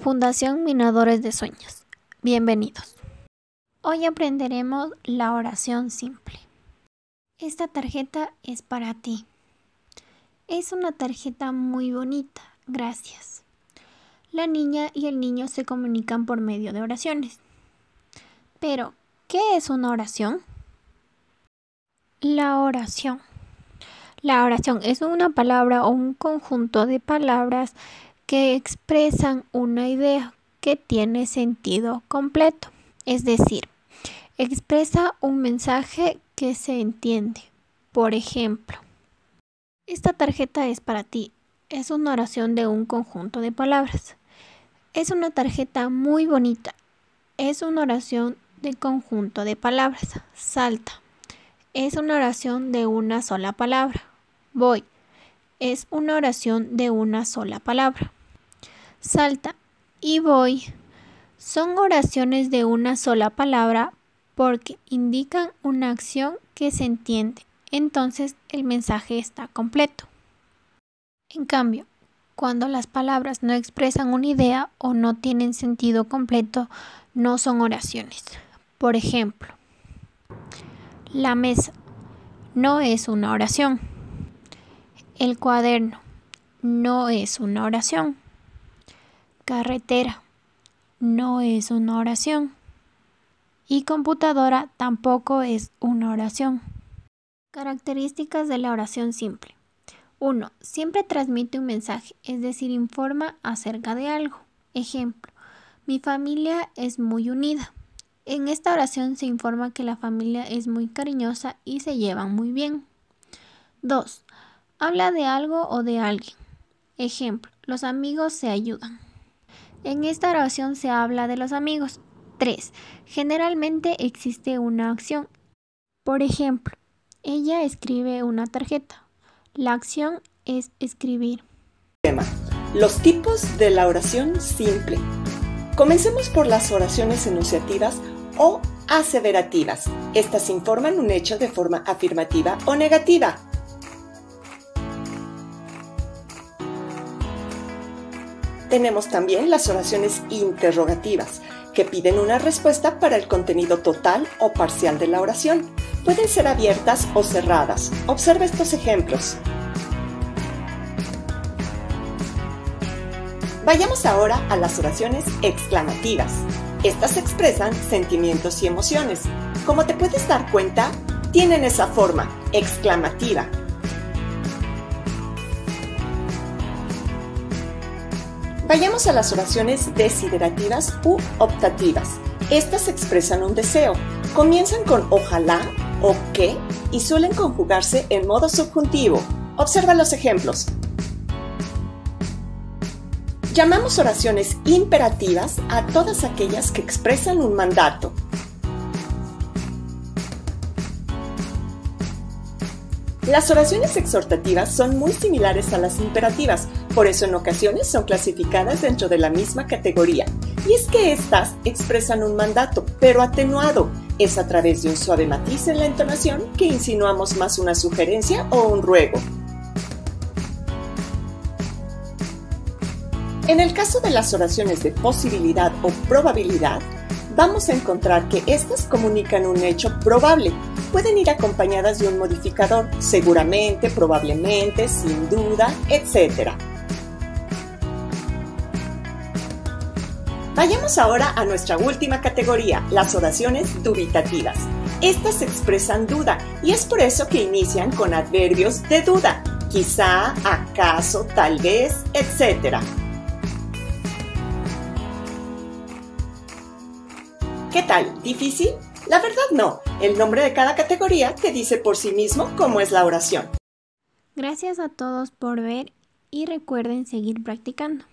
Fundación Minadores de Sueños. Bienvenidos. Hoy aprenderemos la oración simple. Esta tarjeta es para ti. Es una tarjeta muy bonita, gracias. La niña y el niño se comunican por medio de oraciones. Pero, ¿qué es una oración? La oración. La oración es una palabra o un conjunto de palabras que expresan una idea que tiene sentido completo, es decir, expresa un mensaje que se entiende. Por ejemplo, esta tarjeta es para ti. Es una oración de un conjunto de palabras. Es una tarjeta muy bonita. Es una oración de conjunto de palabras. Salta. Es una oración de una sola palabra. Voy. Es una oración de una sola palabra salta y voy son oraciones de una sola palabra porque indican una acción que se entiende. Entonces el mensaje está completo. En cambio, cuando las palabras no expresan una idea o no tienen sentido completo, no son oraciones. Por ejemplo, la mesa no es una oración. El cuaderno no es una oración. Carretera no es una oración. Y computadora tampoco es una oración. Características de la oración simple. 1. Siempre transmite un mensaje, es decir, informa acerca de algo. Ejemplo, mi familia es muy unida. En esta oración se informa que la familia es muy cariñosa y se llevan muy bien. 2. Habla de algo o de alguien. Ejemplo, los amigos se ayudan. En esta oración se habla de los amigos. 3. Generalmente existe una acción. Por ejemplo, ella escribe una tarjeta. La acción es escribir. Los tipos de la oración simple. Comencemos por las oraciones enunciativas o aseverativas. Estas informan un hecho de forma afirmativa o negativa. Tenemos también las oraciones interrogativas, que piden una respuesta para el contenido total o parcial de la oración. Pueden ser abiertas o cerradas. Observa estos ejemplos. Vayamos ahora a las oraciones exclamativas. Estas expresan sentimientos y emociones. Como te puedes dar cuenta, tienen esa forma exclamativa, Vayamos a las oraciones desiderativas u optativas. Estas expresan un deseo. Comienzan con ojalá o que y suelen conjugarse en modo subjuntivo. Observa los ejemplos. Llamamos oraciones imperativas a todas aquellas que expresan un mandato, Las oraciones exhortativas son muy similares a las imperativas, por eso en ocasiones son clasificadas dentro de la misma categoría. Y es que estas expresan un mandato, pero atenuado. Es a través de un suave matiz en la entonación que insinuamos más una sugerencia o un ruego. En el caso de las oraciones de posibilidad o probabilidad, vamos a encontrar que estas comunican un hecho probable, pueden ir acompañadas de un modificador, seguramente, probablemente, sin duda, etc. Vayamos ahora a nuestra última categoría, las oraciones dubitativas. Estas expresan duda y es por eso que inician con adverbios de duda, quizá, acaso, tal vez, etc. ¿Qué tal? ¿Difícil? La verdad no. El nombre de cada categoría te dice por sí mismo cómo es la oración. Gracias a todos por ver y recuerden seguir practicando.